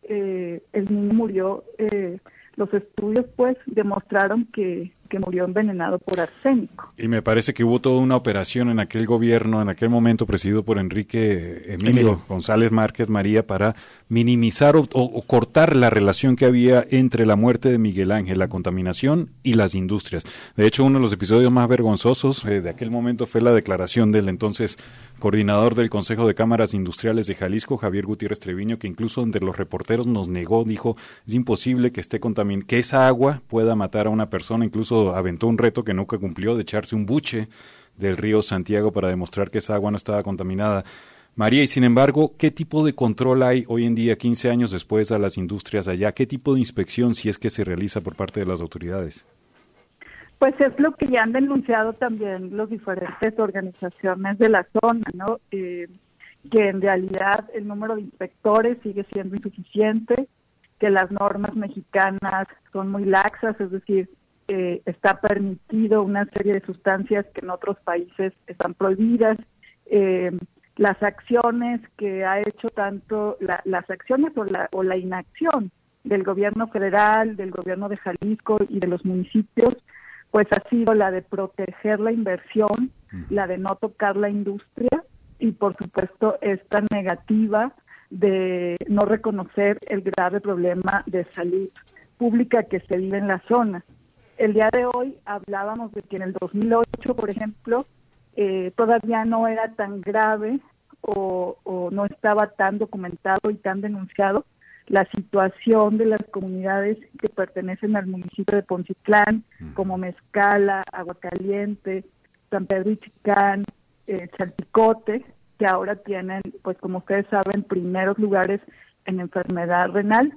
eh, el niño murió, eh, los estudios pues demostraron que que murió envenenado por arsénico. Y me parece que hubo toda una operación en aquel gobierno, en aquel momento presidido por Enrique Emilio, González Márquez María, para minimizar o, cortar la relación que había entre la muerte de Miguel Ángel, la contaminación y las industrias. De hecho, uno de los episodios más vergonzosos eh, de aquel momento fue la declaración del entonces coordinador del Consejo de Cámaras Industriales de Jalisco, Javier Gutiérrez Treviño, que incluso entre los reporteros nos negó, dijo, es imposible que esté contamin que esa agua pueda matar a una persona, incluso aventó un reto que nunca cumplió de echarse un buche del río Santiago para demostrar que esa agua no estaba contaminada. María, y sin embargo, ¿qué tipo de control hay hoy en día, 15 años después, a las industrias allá? ¿Qué tipo de inspección, si es que se realiza por parte de las autoridades? Pues es lo que ya han denunciado también los diferentes organizaciones de la zona, ¿no? Eh, que en realidad el número de inspectores sigue siendo insuficiente, que las normas mexicanas son muy laxas, es decir, está permitido una serie de sustancias que en otros países están prohibidas. Eh, las acciones que ha hecho tanto las acciones o la, o la inacción del gobierno federal, del gobierno de Jalisco y de los municipios, pues ha sido la de proteger la inversión, la de no tocar la industria y por supuesto esta negativa de no reconocer el grave problema de salud pública que se vive en la zona. El día de hoy hablábamos de que en el 2008, por ejemplo, eh, todavía no era tan grave o, no estaba tan documentado y tan denunciado la situación de las comunidades que pertenecen al municipio de Poncitlán, como Mezcala, Aguacaliente, San Pedro y Chicán, eh, que ahora tienen, pues como ustedes saben, primeros lugares en enfermedad renal.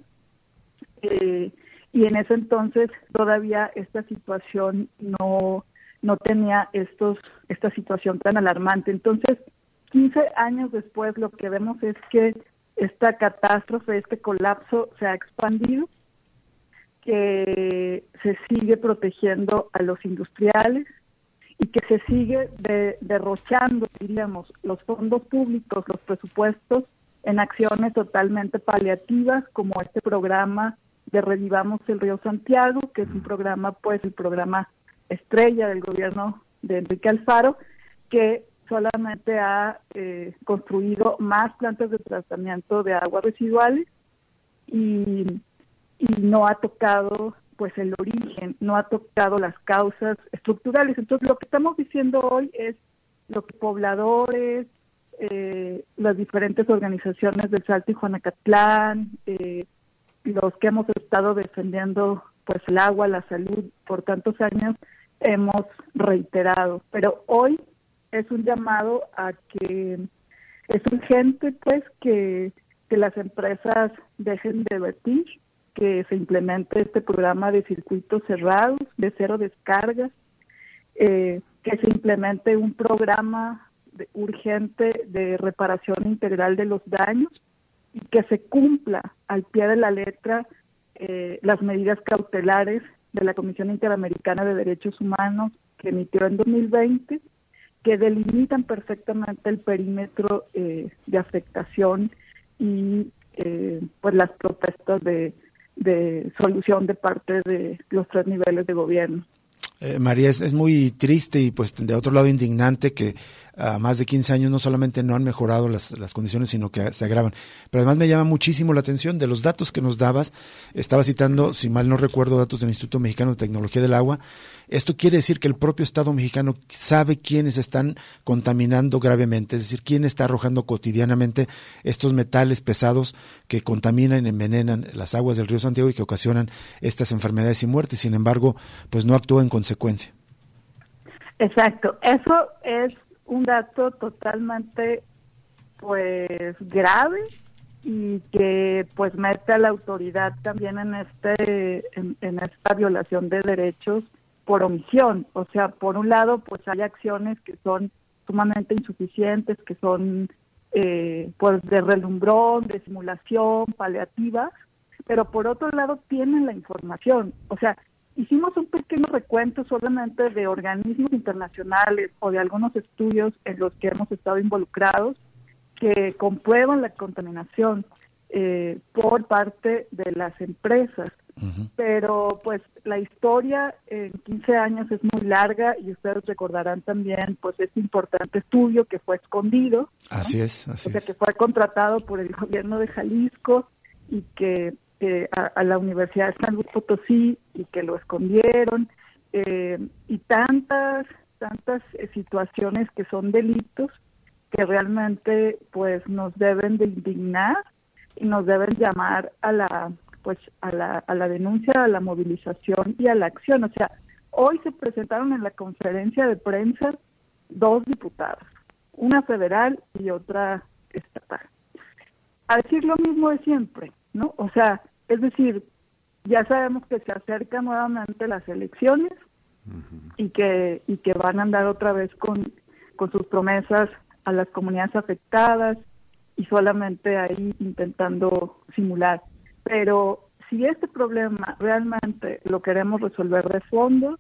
Eh, y en ese entonces todavía esta situación no no tenía estos esta situación tan alarmante. Entonces, 15 años después lo que vemos es que esta catástrofe, este colapso se ha expandido, que se sigue protegiendo a los industriales y que se sigue derrochando, diríamos, los fondos públicos, los presupuestos en acciones totalmente paliativas como este programa de Revivamos el Río Santiago, que es un programa, pues el programa estrella del gobierno de Enrique Alfaro, que solamente ha eh, construido más plantas de tratamiento de aguas residuales y, y no ha tocado pues el origen, no ha tocado las causas estructurales. Entonces lo que estamos diciendo hoy es lo que pobladores, eh, las diferentes organizaciones del Salto y Juanacatlán, eh, los que hemos estado defendiendo pues el agua, la salud por tantos años hemos reiterado, pero hoy es un llamado a que es urgente pues que, que las empresas dejen de vertir, que se implemente este programa de circuitos cerrados, de cero descargas, eh, que se implemente un programa urgente de reparación integral de los daños y que se cumpla al pie de la letra eh, las medidas cautelares de la Comisión Interamericana de Derechos Humanos que emitió en 2020, que delimitan perfectamente el perímetro eh, de afectación y eh, pues las protestas de, de solución de parte de los tres niveles de gobierno. Eh, María, es, muy triste y pues de otro lado indignante que a más de 15 años no solamente no han mejorado las, las, condiciones, sino que se agravan. Pero además me llama muchísimo la atención de los datos que nos dabas. Estaba citando, si mal no recuerdo, datos del Instituto Mexicano de Tecnología del Agua. Esto quiere decir que el propio Estado mexicano sabe quiénes están contaminando gravemente, es decir, quién está arrojando cotidianamente estos metales pesados que contaminan y envenenan las aguas del río Santiago y que ocasionan estas enfermedades y muertes. Sin embargo, pues no actúa en consecuencia. Exacto, eso es un dato totalmente pues grave y que pues mete a la autoridad también en este en, esta violación de derechos por omisión. O sea por un lado pues hay acciones que son sumamente insuficientes que son eh, pues de relumbrón de simulación paliativa pero por otro lado tienen la información. O sea Hicimos un pequeño recuento solamente de organismos internacionales o de algunos estudios en los que hemos estado involucrados que comprueban la contaminación eh, por parte de las empresas. Pero pues la historia en 15 años es muy larga y ustedes recordarán también pues este importante estudio que fue escondido. Así es, así o sea, que fue contratado por el gobierno de Jalisco y que a, la Universidad de San Luis Potosí y que lo escondieron, eh, y tantas, tantas eh, situaciones que son delitos que realmente pues nos deben de indignar y nos deben llamar a la pues a la, a la denuncia, a la movilización y a la acción. O sea, hoy se presentaron en la conferencia de prensa dos diputadas, una federal y otra estatal. A decir lo mismo de siempre, ¿no? O sea, es decir, ya sabemos que se acercan nuevamente las elecciones y que y que van a andar otra vez con, con sus promesas a las comunidades afectadas y solamente ahí intentando simular. Pero si este problema realmente lo queremos resolver de fondo,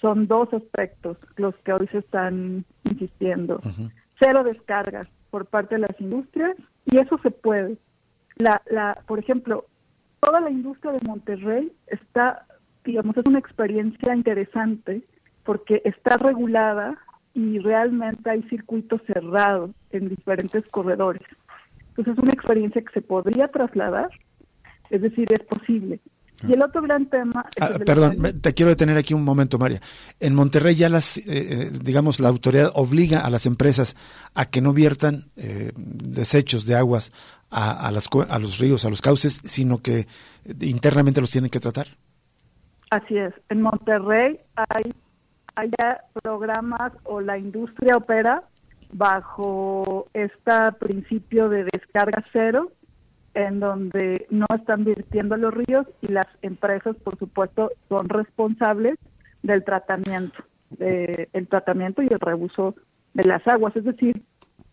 son dos aspectos los que hoy se están insistiendo. Cero descargas por parte de las industrias y eso se puede. La, la, por ejemplo, toda la industria de Monterrey está, digamos, es una experiencia interesante porque está regulada y realmente hay circuitos cerrados en diferentes corredores. Entonces es una experiencia que se podría trasladar, es decir, es posible. Y el otro gran tema... Ah, perdón, te quiero detener aquí un momento, María. En Monterrey ya las, eh, eh, digamos, la autoridad obliga a las empresas a que no viertan eh, desechos de aguas a, a, las, a los ríos, a los cauces, sino que internamente los tienen que tratar. Así es. En Monterrey hay, hay programas o la industria opera bajo este principio de descarga cero en donde no están virtiendo los ríos y las empresas, por supuesto, son responsables del tratamiento, de, el tratamiento y el reuso de las aguas. Es decir,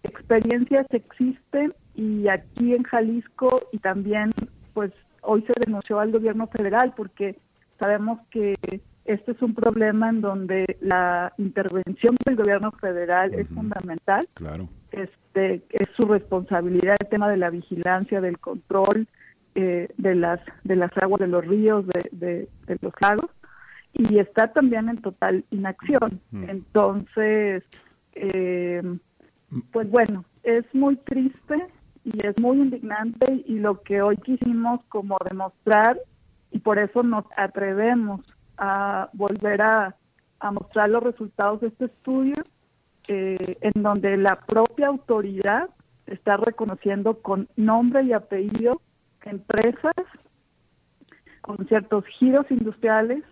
experiencias existen y aquí en Jalisco y también, pues, hoy se denunció al gobierno federal porque sabemos que este es un problema en donde la intervención del gobierno federal es fundamental. Claro. Este, es su responsabilidad el tema de la vigilancia, del control eh, de las de las aguas de los ríos, de, los lagos, y está también en total inacción. Entonces, eh, pues bueno, es muy triste y es muy indignante y lo que hoy quisimos como demostrar y por eso nos atrevemos a volver a, mostrar los resultados de este estudio, eh, en donde la propia autoridad está reconociendo con nombre y apellido empresas con ciertos giros industriales,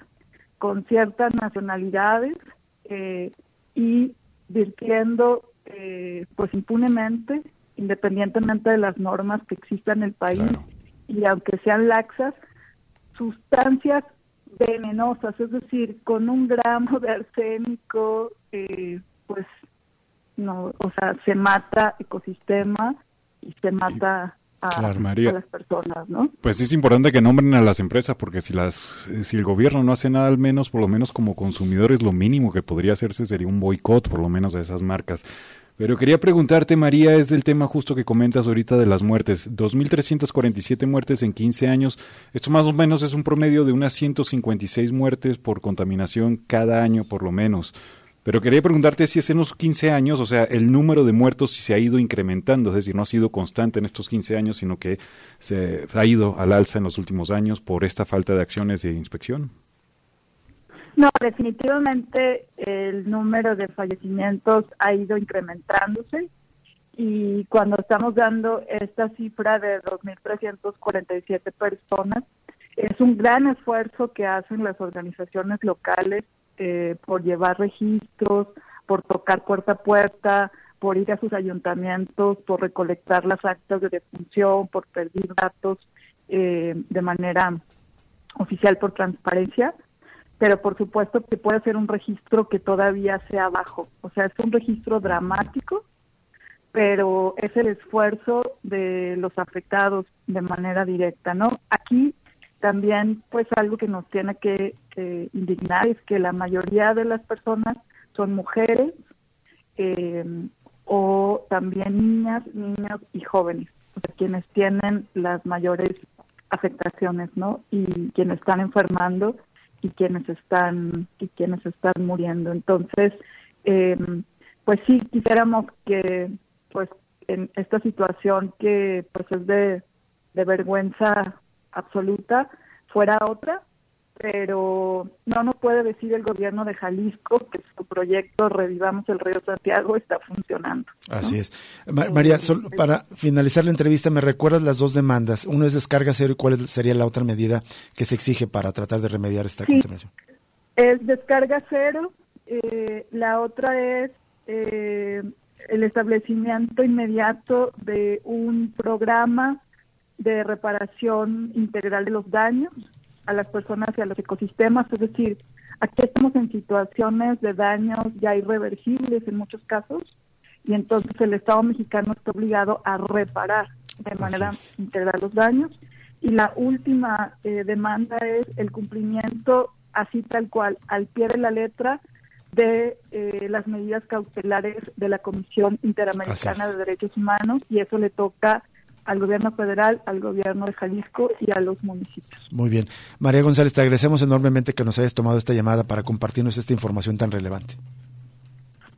con ciertas nacionalidades eh, y virtiendo eh, pues impunemente, independientemente de las normas que existan en el país y aunque sean laxas, sustancias venenosas, es decir, con un gramo de arsénico, eh, pues no, o sea, se mata ecosistema y se mata a, las personas, ¿no? Pues es importante que nombren a las empresas porque si las si el gobierno no hace nada al menos, por lo menos como consumidores lo mínimo que podría hacerse sería un boicot por lo menos a esas marcas. Pero quería preguntarte, María, es del tema justo que comentas ahorita de las muertes. 2.347 muertes en 15 años. Esto más o menos es un promedio de unas 156 muertes por contaminación cada año, por lo menos. Pero quería preguntarte si es en los 15 años, o sea, el número de muertos si se ha ido incrementando, es decir, no ha sido constante en estos 15 años, sino que se ha ido al alza en los últimos años por esta falta de acciones de inspección. No, definitivamente el número de fallecimientos ha ido incrementándose y cuando estamos dando esta cifra de 2.347 personas, es un gran esfuerzo que hacen las organizaciones locales eh, por llevar registros, por tocar puerta a puerta, por ir a sus ayuntamientos, por recolectar las actas de defunción, por pedir datos eh, de manera oficial por transparencia pero por supuesto que puede ser un registro que todavía sea bajo. O sea, es un registro dramático, pero es el esfuerzo de los afectados de manera directa, ¿no? Aquí también, pues algo que nos tiene que, indignar es que la mayoría de las personas son mujeres eh, o también niñas, niños y jóvenes, quienes tienen las mayores afectaciones, ¿no? Y quienes están enfermando y quienes están y quienes están muriendo entonces eh, pues sí quisiéramos que pues en esta situación que pues es de, de vergüenza absoluta fuera otra pero no nos puede decir el gobierno de Jalisco que su proyecto Revivamos el Río Santiago está funcionando. Así es. María, solo para finalizar la entrevista, ¿me recuerdas las dos demandas? Uno es descarga cero y cuál sería la otra medida que se exige para tratar de remediar esta contaminación. Es descarga cero, eh, la otra es eh, el establecimiento inmediato de un programa de reparación integral de los daños a las personas y a los ecosistemas, es decir, aquí estamos en situaciones de daños ya irreversibles en muchos casos y entonces el Estado mexicano está obligado a reparar de manera integral los daños. Y la última eh, demanda es el cumplimiento así tal cual al pie de la letra de eh, las medidas cautelares de la Comisión Interamericana de Derechos Humanos y eso le toca al gobierno federal, al gobierno de Jalisco y a los municipios. Muy bien. María González, te agradecemos enormemente que nos hayas tomado esta llamada para compartirnos esta información tan relevante.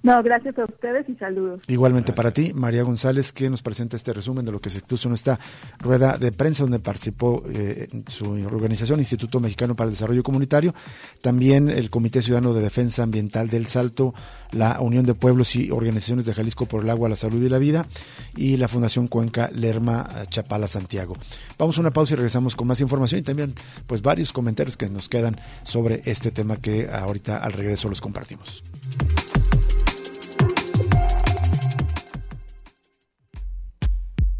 No, gracias a ustedes y saludos. Igualmente para ti, María González, que nos presenta este resumen de lo que se expuso en esta rueda de prensa donde participó eh, su organización, Instituto Mexicano para el Desarrollo Comunitario, también el Comité Ciudadano de Defensa Ambiental del Salto, la Unión de Pueblos y Organizaciones de Jalisco por el Agua, la Salud y la Vida y la Fundación Cuenca Lerma Chapala Santiago. Vamos a una pausa y regresamos con más información y también pues varios comentarios que nos quedan sobre este tema que ahorita al regreso los compartimos.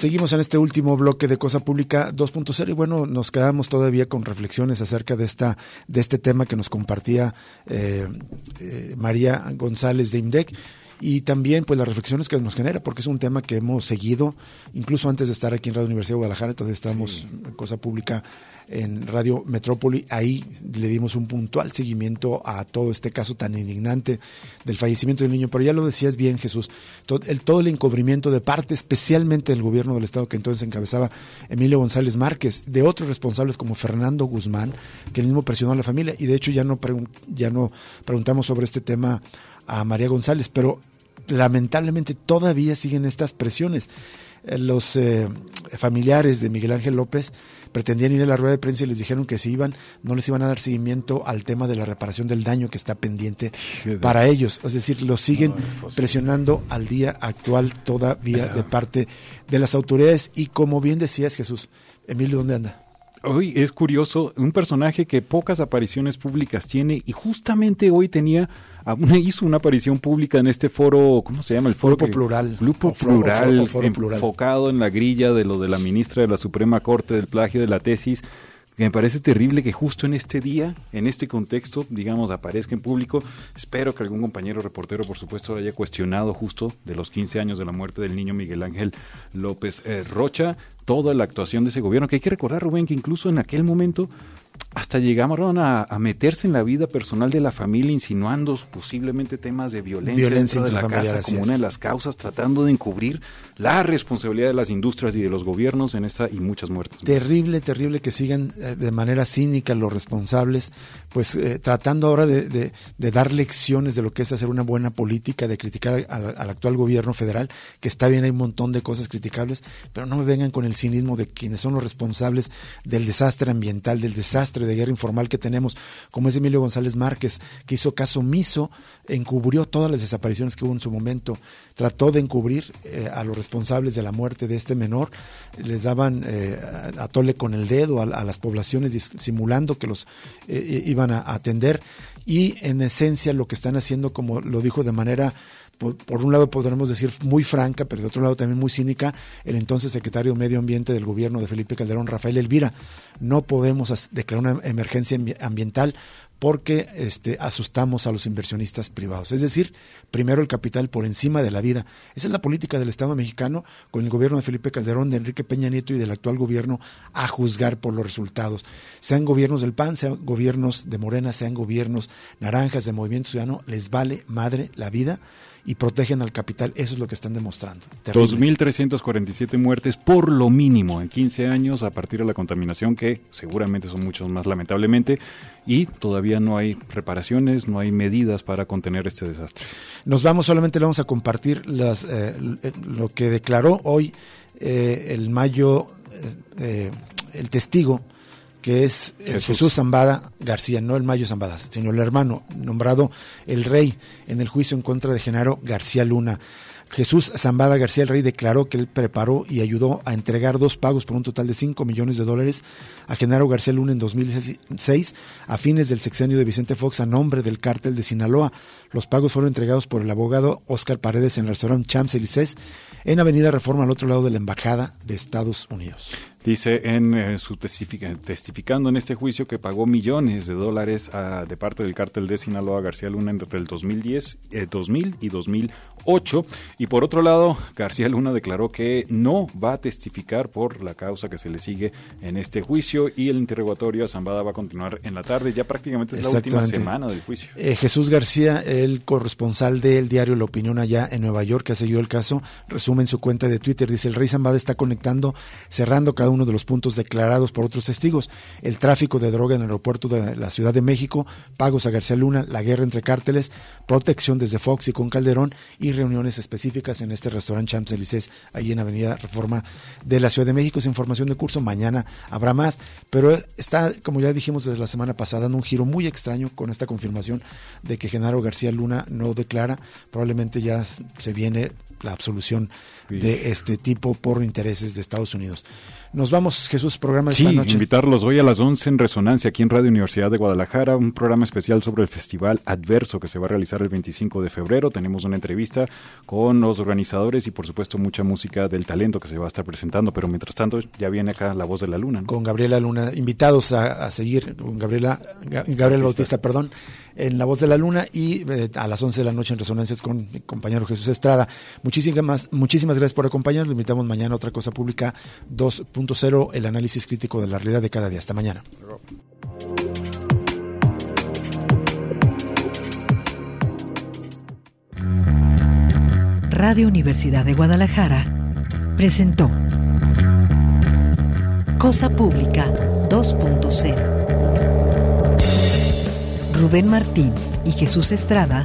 Seguimos en este último bloque de Cosa Pública 2.0 y bueno, nos quedamos todavía con reflexiones acerca de esta de este tema que nos compartía eh, eh, María González de IMDEC y también pues las reflexiones que nos genera, porque es un tema que hemos seguido, incluso antes de estar aquí en Radio Universidad de Guadalajara, entonces estamos en Cosa Pública en Radio Metrópoli, ahí le dimos un puntual seguimiento a todo este caso tan indignante del fallecimiento del niño, pero ya lo decías bien Jesús, todo el, todo el encubrimiento de parte especialmente del gobierno del Estado que entonces encabezaba Emilio González Márquez, de otros responsables como Fernando Guzmán, que el mismo presionó a la familia, y de hecho ya no, ya no preguntamos sobre este tema a María González, pero lamentablemente todavía siguen estas presiones. Eh, los eh, familiares de Miguel Ángel López pretendían ir a la rueda de prensa y les dijeron que si iban, no les iban a dar seguimiento al tema de la reparación del daño que está pendiente para ellos. Es decir, lo siguen presionando al día actual todavía de parte de las autoridades. Y como bien decías, Jesús, Emilio, ¿dónde anda? Hoy es curioso, un personaje que pocas apariciones públicas tiene y justamente hoy tenía hizo una aparición pública en este foro, ¿cómo se llama? El foro Grupo Plural. Grupo Plural, enfocado en la grilla de lo de la ministra de la Suprema Corte del plagio de la tesis me parece terrible que justo en este día, en este contexto, digamos, aparezca en público. Espero que algún compañero reportero, por supuesto, haya cuestionado justo de los 15 años de la muerte del niño Miguel Ángel López eh, Rocha, toda la actuación de ese gobierno, que hay que recordar, Rubén, que incluso en aquel momento hasta llegamos a, a, meterse en la vida personal de la familia, insinuando posiblemente temas de violencia, dentro de la casa como una de las causas, tratando de encubrir la responsabilidad de las industrias y de los gobiernos en esta y muchas muertes. Terrible, terrible que sigan eh, de manera cínica los responsables, pues eh, tratando ahora de, dar lecciones de lo que es hacer una buena política, de criticar al, al, actual gobierno federal, que está bien, hay un montón de cosas criticables, pero no me vengan con el cinismo de quienes son los responsables del desastre ambiental, del desastre de guerra informal que tenemos, como es Emilio González Márquez, que hizo caso omiso, encubrió todas las desapariciones que hubo en su momento, trató de encubrir eh, a los responsables de la muerte de este menor, les daban eh, a tole con el dedo a, las poblaciones simulando que los eh, iban a atender y en esencia lo que están haciendo, como lo dijo de manera por, un lado podremos decir muy franca, pero de otro lado también muy cínica, el entonces secretario de Medio Ambiente del gobierno de Felipe Calderón, Rafael Elvira. No podemos declarar una emergencia ambiental porque este, asustamos a los inversionistas privados. Es decir, primero el capital por encima de la vida. Esa es la política del Estado mexicano con el gobierno de Felipe Calderón, de Enrique Peña Nieto y del actual gobierno a juzgar por los resultados. Sean gobiernos del PAN, sean gobiernos de Morena, sean gobiernos naranjas de Movimiento Ciudadano, les vale madre la vida y protegen al capital. Eso es lo que están demostrando. 2.347 muertes por lo mínimo en 15 años a partir de la contaminación, que seguramente son muchos más lamentablemente, y todavía no hay reparaciones, no hay medidas para contener este desastre. Nos vamos, solamente le vamos a compartir las, eh, lo que declaró hoy eh, el mayo, eh, el testigo que es Jesús. Zambada García, no el Mayo Zambada, sino el hermano, nombrado el rey en el juicio en contra de Genaro García Luna. Jesús Zambada García, el rey, declaró que él preparó y ayudó a entregar dos pagos por un total de 5 millones de dólares a Genaro García Luna en 2006, a fines del sexenio de Vicente Fox, a nombre del cártel de Sinaloa. Los pagos fueron entregados por el abogado Oscar Paredes en el restaurante Champs Élysées, en Avenida Reforma, al otro lado de la Embajada de Estados Unidos. Dice en eh, su testificando en este juicio que pagó millones de dólares de parte del cártel de Sinaloa García Luna entre el 2010, 2000 eh, y 2008. Y por otro lado, García Luna declaró que no va a testificar por la causa que se le sigue en este juicio y el interrogatorio a Zambada va a continuar en la tarde. Ya prácticamente es la última semana del juicio. Eh, Jesús García, el corresponsal del diario La Opinión allá en Nueva York, que ha seguido el caso, resume en su cuenta de Twitter, dice, el rey Zambada está conectando, cerrando cada uno de los puntos declarados por otros testigos, el tráfico de droga en el aeropuerto de la Ciudad de México, pagos a García Luna, la guerra entre cárteles, protección desde Fox y con Calderón y reuniones específicas en este restaurante Champs-Élysées, ahí en Avenida Reforma de la Ciudad de México. Es información de curso, mañana habrá más, pero está, como ya dijimos desde la semana pasada, en un giro muy extraño con esta confirmación de que Genaro García Luna no declara, probablemente ya se viene la absolución de este tipo por intereses de Estados Unidos. Nos vamos, Jesús, programa de sí, esta noche. invitarlos hoy a las 11 en Resonancia, aquí en Radio Universidad de Guadalajara, un programa especial sobre el Festival Adverso que se va a realizar el 25 de febrero. Tenemos una entrevista con los organizadores y, por supuesto, mucha música del talento que se va a estar presentando. Pero mientras tanto, ya viene acá La Voz de la Luna. Con Gabriela Luna, invitados a, seguir, con Gabriela, Gabriel Bautista, perdón, en La Voz de la Luna y eh, a las 11 de la noche en Resonancias con mi compañero Jesús Estrada. Muchísimas, muchísimas gracias por acompañarnos. Lo invitamos mañana a otra cosa pública 2 el análisis crítico de la realidad de cada día. Hasta mañana. Radio Universidad de Guadalajara presentó Cosa Pública 2.0. Rubén Martín y Jesús Estrada